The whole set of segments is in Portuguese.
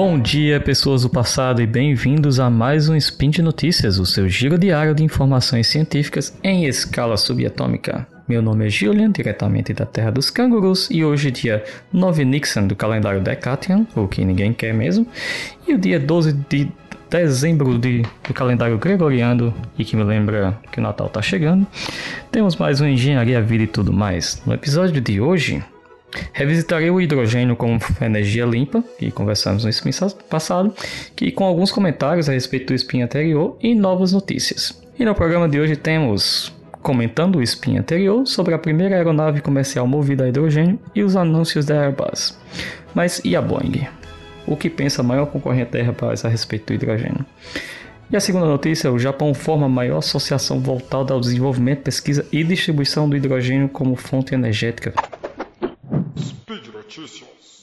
Bom dia, pessoas do passado, e bem-vindos a mais um Spin de Notícias, o seu giro diário de informações científicas em escala subatômica. Meu nome é Julian, diretamente da Terra dos Cangurus, e hoje, dia 9 Nixon do calendário Decatian, o que ninguém quer mesmo, e o dia 12 de dezembro de, do calendário gregoriano e que me lembra que o Natal está chegando, temos mais um Engenharia Vida e tudo mais. No episódio de hoje, Revisitarei o hidrogênio como energia limpa, que conversamos no spin passado, que com alguns comentários a respeito do spin anterior e novas notícias. E no programa de hoje temos comentando o spin anterior sobre a primeira aeronave comercial movida a hidrogênio e os anúncios da Airbus. Mas e a Boeing? O que pensa a maior concorrente da Airbus a respeito do hidrogênio? E a segunda notícia, o Japão forma a maior associação voltada ao desenvolvimento, pesquisa e distribuição do hidrogênio como fonte energética. Notícias.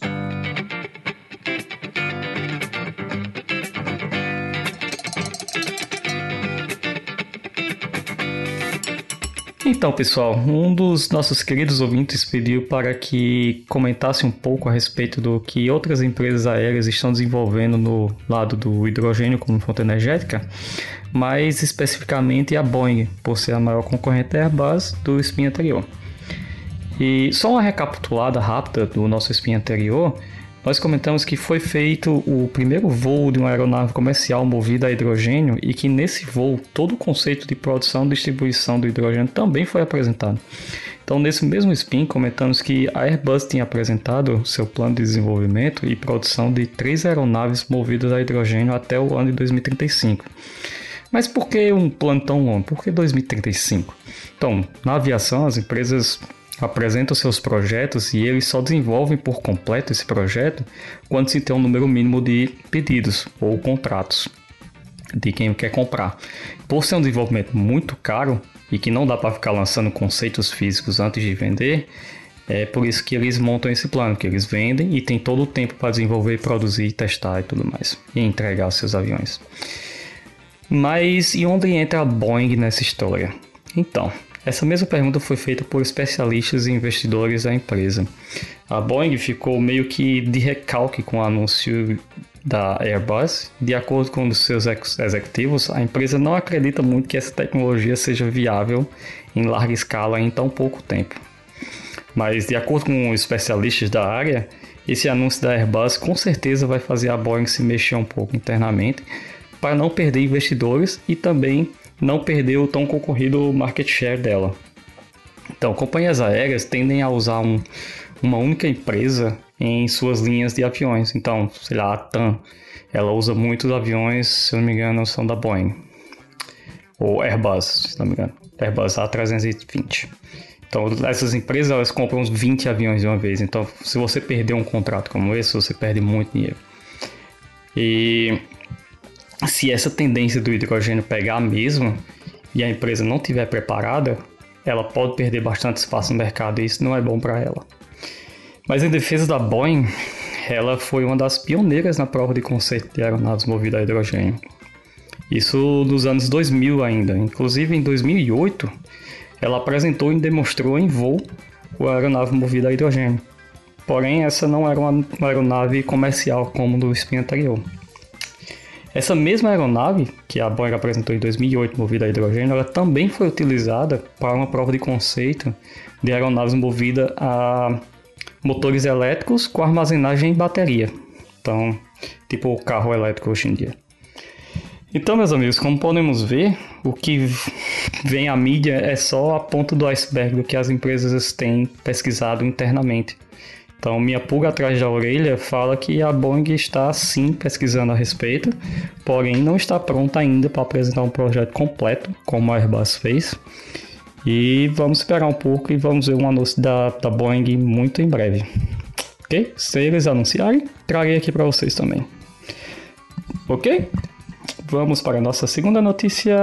Então, pessoal, um dos nossos queridos ouvintes pediu para que comentasse um pouco a respeito do que outras empresas aéreas estão desenvolvendo no lado do hidrogênio como fonte energética, mais especificamente a Boeing, por ser a maior concorrente Airbus do spin anterior. E só uma recapitulada rápida do nosso spin anterior, nós comentamos que foi feito o primeiro voo de uma aeronave comercial movida a hidrogênio e que nesse voo todo o conceito de produção e distribuição do hidrogênio também foi apresentado. Então, nesse mesmo spin, comentamos que a Airbus tinha apresentado seu plano de desenvolvimento e produção de três aeronaves movidas a hidrogênio até o ano de 2035. Mas por que um plano tão longo? Por que 2035? Então, na aviação, as empresas apresentam seus projetos e eles só desenvolvem por completo esse projeto quando se tem um número mínimo de pedidos ou contratos de quem quer comprar. Por ser um desenvolvimento muito caro e que não dá para ficar lançando conceitos físicos antes de vender, é por isso que eles montam esse plano, que eles vendem e tem todo o tempo para desenvolver, produzir, testar e tudo mais, e entregar seus aviões. Mas e onde entra a Boeing nessa história? Então, essa mesma pergunta foi feita por especialistas e investidores da empresa. A Boeing ficou meio que de recalque com o anúncio da Airbus. De acordo com os seus executivos, a empresa não acredita muito que essa tecnologia seja viável em larga escala em tão pouco tempo. Mas, de acordo com especialistas da área, esse anúncio da Airbus com certeza vai fazer a Boeing se mexer um pouco internamente para não perder investidores e também não perder o tão concorrido market share dela. Então, companhias aéreas tendem a usar um, uma única empresa em suas linhas de aviões. Então, sei lá, a TAM, ela usa muitos aviões, se não me engano, são da Boeing. Ou Airbus, se não me engano. Airbus A320. Então, essas empresas elas compram uns 20 aviões de uma vez. Então, se você perder um contrato como esse, você perde muito dinheiro. E se essa tendência do hidrogênio pegar mesmo e a empresa não estiver preparada, ela pode perder bastante espaço no mercado e isso não é bom para ela. Mas em defesa da Boeing, ela foi uma das pioneiras na prova de conceito de aeronaves movidas a hidrogênio. Isso nos anos 2000 ainda. Inclusive em 2008, ela apresentou e demonstrou em voo a aeronave movida a hidrogênio. Porém, essa não era uma aeronave comercial como do spin anterior. Essa mesma aeronave, que a Boeing apresentou em 2008, movida a hidrogênio, ela também foi utilizada para uma prova de conceito de aeronaves movidas a motores elétricos com armazenagem em bateria. Então, tipo o carro elétrico hoje em dia. Então, meus amigos, como podemos ver, o que vem à mídia é só a ponta do iceberg do que as empresas têm pesquisado internamente. Então, minha pulga atrás da orelha fala que a Boeing está sim pesquisando a respeito, porém não está pronta ainda para apresentar um projeto completo, como a Airbus fez. E vamos esperar um pouco e vamos ver um anúncio da, da Boeing muito em breve. Ok? Se eles anunciarem, trarei aqui para vocês também. Ok? Vamos para a nossa segunda notícia.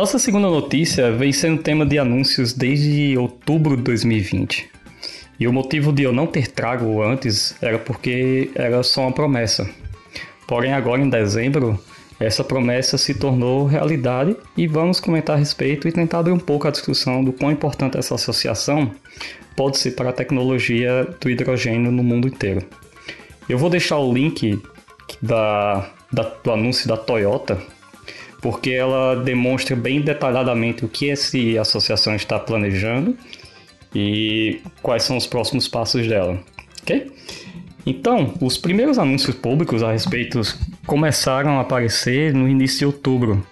Nossa segunda notícia vem sendo tema de anúncios desde outubro de 2020. E o motivo de eu não ter trago antes era porque era só uma promessa. Porém, agora em dezembro, essa promessa se tornou realidade e vamos comentar a respeito e tentar abrir um pouco a discussão do quão importante essa associação pode ser para a tecnologia do hidrogênio no mundo inteiro. Eu vou deixar o link da, da, do anúncio da Toyota, porque ela demonstra bem detalhadamente o que essa associação está planejando e quais são os próximos passos dela, ok? Então, os primeiros anúncios públicos a respeito começaram a aparecer no início de outubro,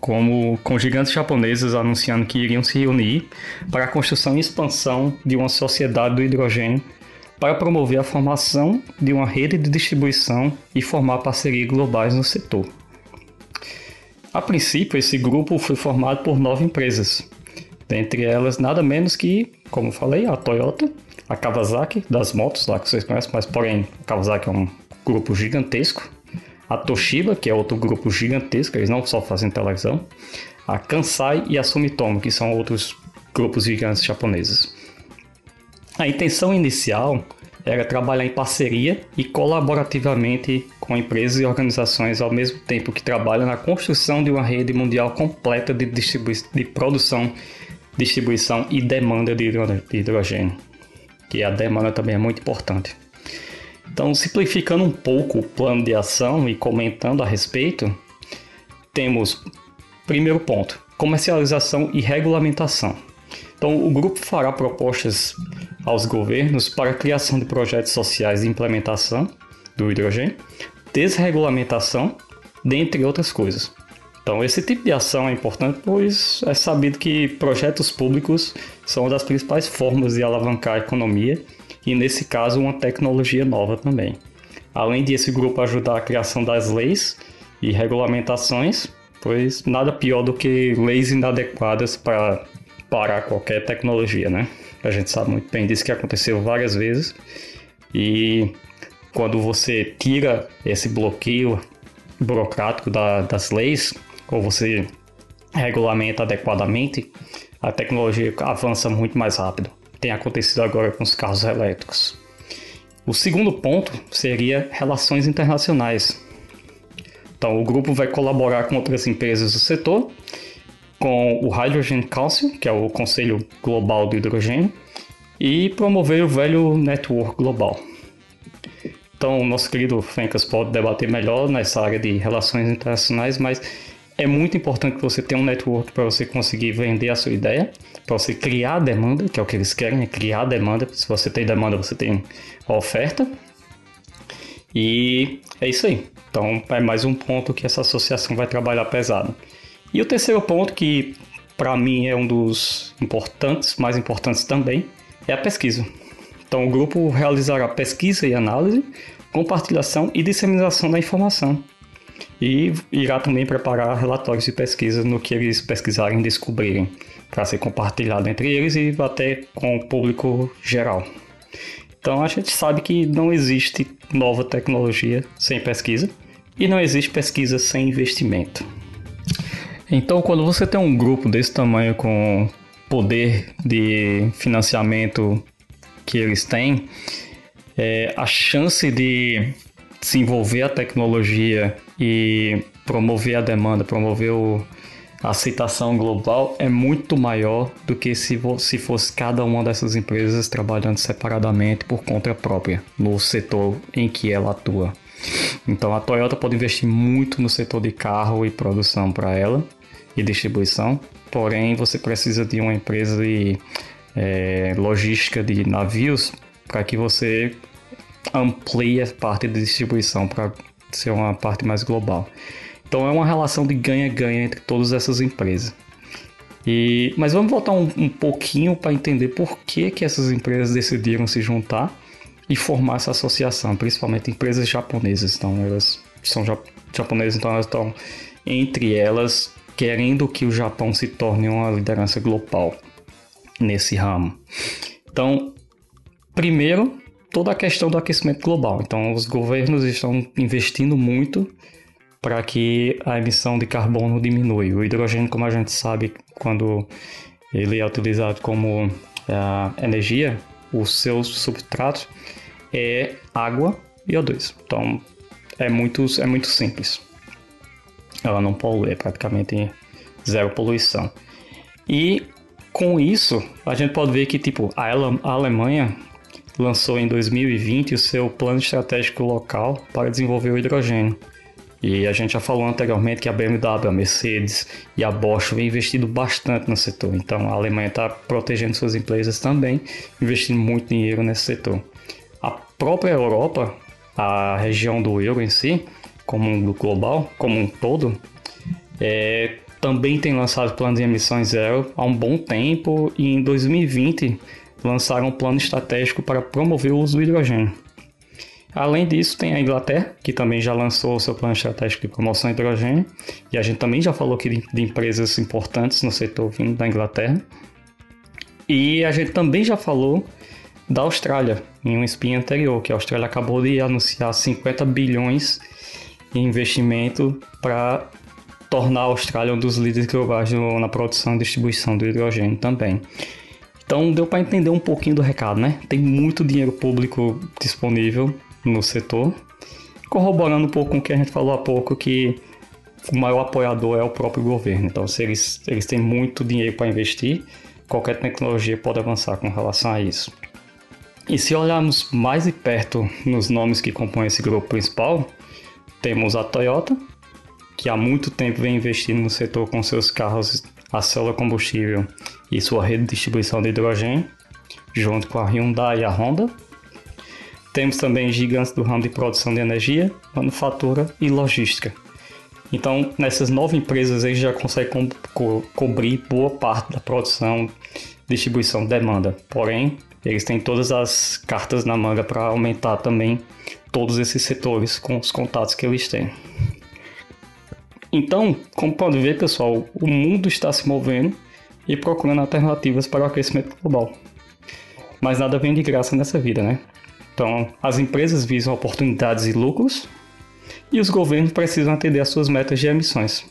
como com gigantes japoneses anunciando que iriam se reunir para a construção e expansão de uma sociedade do hidrogênio para promover a formação de uma rede de distribuição e formar parcerias globais no setor. A princípio, esse grupo foi formado por nove empresas, dentre elas nada menos que, como falei, a Toyota, a Kawasaki das motos lá que vocês conhecem, mas porém a Kawasaki é um grupo gigantesco, a Toshiba, que é outro grupo gigantesco, eles não só fazem televisão, a Kansai e a Sumitomo, que são outros grupos gigantes japoneses. A intenção inicial era trabalhar em parceria e colaborativamente com empresas e organizações ao mesmo tempo que trabalham na construção de uma rede mundial completa de, de produção, distribuição e demanda de hidrogênio, que a demanda também é muito importante. Então, simplificando um pouco o plano de ação e comentando a respeito, temos primeiro ponto: comercialização e regulamentação. Então, o grupo fará propostas aos governos para a criação de projetos sociais de implementação do hidrogênio, desregulamentação, dentre outras coisas. Então, esse tipo de ação é importante, pois é sabido que projetos públicos são uma das principais formas de alavancar a economia e, nesse caso, uma tecnologia nova também. Além de esse grupo ajudar a criação das leis e regulamentações, pois nada pior do que leis inadequadas para parar qualquer tecnologia, né? A gente sabe muito bem disso que aconteceu várias vezes. E quando você tira esse bloqueio burocrático da, das leis, ou você regulamenta adequadamente, a tecnologia avança muito mais rápido. Tem acontecido agora com os carros elétricos. O segundo ponto seria relações internacionais. Então, o grupo vai colaborar com outras empresas do setor com o Hydrogen Council, que é o Conselho Global do Hidrogênio, e promover o velho Network Global. Então, nosso querido Fencas pode debater melhor nessa área de relações internacionais, mas é muito importante que você tenha um network para você conseguir vender a sua ideia, para você criar demanda, que é o que eles querem, é criar demanda. Se você tem demanda, você tem a oferta. E é isso aí. Então, é mais um ponto que essa associação vai trabalhar pesado. E o terceiro ponto, que para mim é um dos importantes, mais importantes também, é a pesquisa. Então, o grupo realizará pesquisa e análise, compartilhação e disseminação da informação. E irá também preparar relatórios de pesquisa no que eles pesquisarem e descobrirem, para ser compartilhado entre eles e até com o público geral. Então, a gente sabe que não existe nova tecnologia sem pesquisa e não existe pesquisa sem investimento. Então, quando você tem um grupo desse tamanho com poder de financiamento que eles têm, é, a chance de desenvolver a tecnologia e promover a demanda, promover o, a aceitação global é muito maior do que se, se fosse cada uma dessas empresas trabalhando separadamente por conta própria no setor em que ela atua. Então a Toyota pode investir muito no setor de carro e produção para ela e distribuição, porém você precisa de uma empresa de é, logística de navios para que você amplie a parte de distribuição para ser uma parte mais global. Então é uma relação de ganha-ganha entre todas essas empresas. E, mas vamos voltar um, um pouquinho para entender por que, que essas empresas decidiram se juntar e formar essa associação, principalmente empresas japonesas. Então, elas são japonesas, então elas estão entre elas querendo que o Japão se torne uma liderança global nesse ramo. Então, primeiro, toda a questão do aquecimento global. Então, os governos estão investindo muito para que a emissão de carbono diminua. O hidrogênio, como a gente sabe, quando ele é utilizado como é, energia, o seu substrato é água e O2. Então é muito, é muito simples. ela não polui, é praticamente zero poluição. E com isso, a gente pode ver que tipo a Alemanha lançou em 2020 o seu plano estratégico local para desenvolver o hidrogênio. E a gente já falou anteriormente que a BMW, a Mercedes e a Bosch vem investindo bastante no setor. Então a Alemanha está protegendo suas empresas também, investindo muito dinheiro nesse setor. A própria Europa, a região do euro em si, como um global, como um todo, é, também tem lançado planos de emissões zero há um bom tempo e em 2020 lançaram um plano estratégico para promover o uso do hidrogênio. Além disso, tem a Inglaterra, que também já lançou o seu plano estratégico de promoção de hidrogênio, e a gente também já falou aqui de, de empresas importantes no setor vindo da Inglaterra. E a gente também já falou da Austrália, em um spin anterior, que a Austrália acabou de anunciar 50 bilhões em investimento para tornar a Austrália um dos líderes globais na produção e distribuição do hidrogênio também. Então deu para entender um pouquinho do recado, né? Tem muito dinheiro público disponível no setor, corroborando um pouco com o que a gente falou há pouco, que o maior apoiador é o próprio governo. Então, se eles, eles têm muito dinheiro para investir, qualquer tecnologia pode avançar com relação a isso. E se olharmos mais de perto nos nomes que compõem esse grupo principal, temos a Toyota, que há muito tempo vem investindo no setor com seus carros a célula combustível e sua rede de distribuição de hidrogênio, junto com a Hyundai e a Honda, temos também gigantes do ramo de produção de energia, manufatura e logística. Então, nessas nove empresas, eles já conseguem co co cobrir boa parte da produção, distribuição, demanda. Porém, eles têm todas as cartas na manga para aumentar também todos esses setores com os contatos que eles têm. Então, como pode ver, pessoal, o mundo está se movendo e procurando alternativas para o aquecimento global. Mas nada vem de graça nessa vida, né? Então, as empresas visam oportunidades e lucros e os governos precisam atender às suas metas de emissões.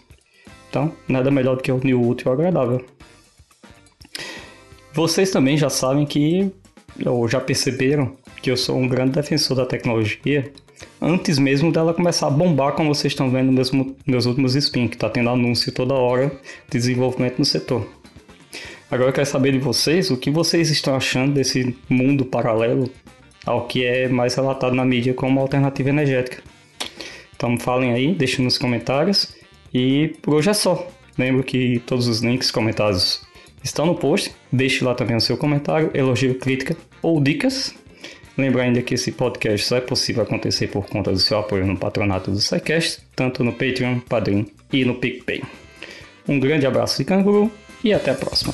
Então, nada melhor do que unir o útil ao agradável. Vocês também já sabem que, ou já perceberam, que eu sou um grande defensor da tecnologia antes mesmo dela começar a bombar, como vocês estão vendo nos meus últimos spin, que está tendo anúncio toda hora de desenvolvimento no setor. Agora eu quero saber de vocês o que vocês estão achando desse mundo paralelo ao que é mais relatado na mídia como alternativa energética. Então falem aí, deixem nos comentários. E por hoje é só. Lembro que todos os links comentados estão no post. Deixe lá também o seu comentário, elogio, crítica ou dicas. Lembra ainda que esse podcast só é possível acontecer por conta do seu apoio no patronato do SciCast, tanto no Patreon, Padrim e no PicPay. Um grande abraço de canguru e até a próxima.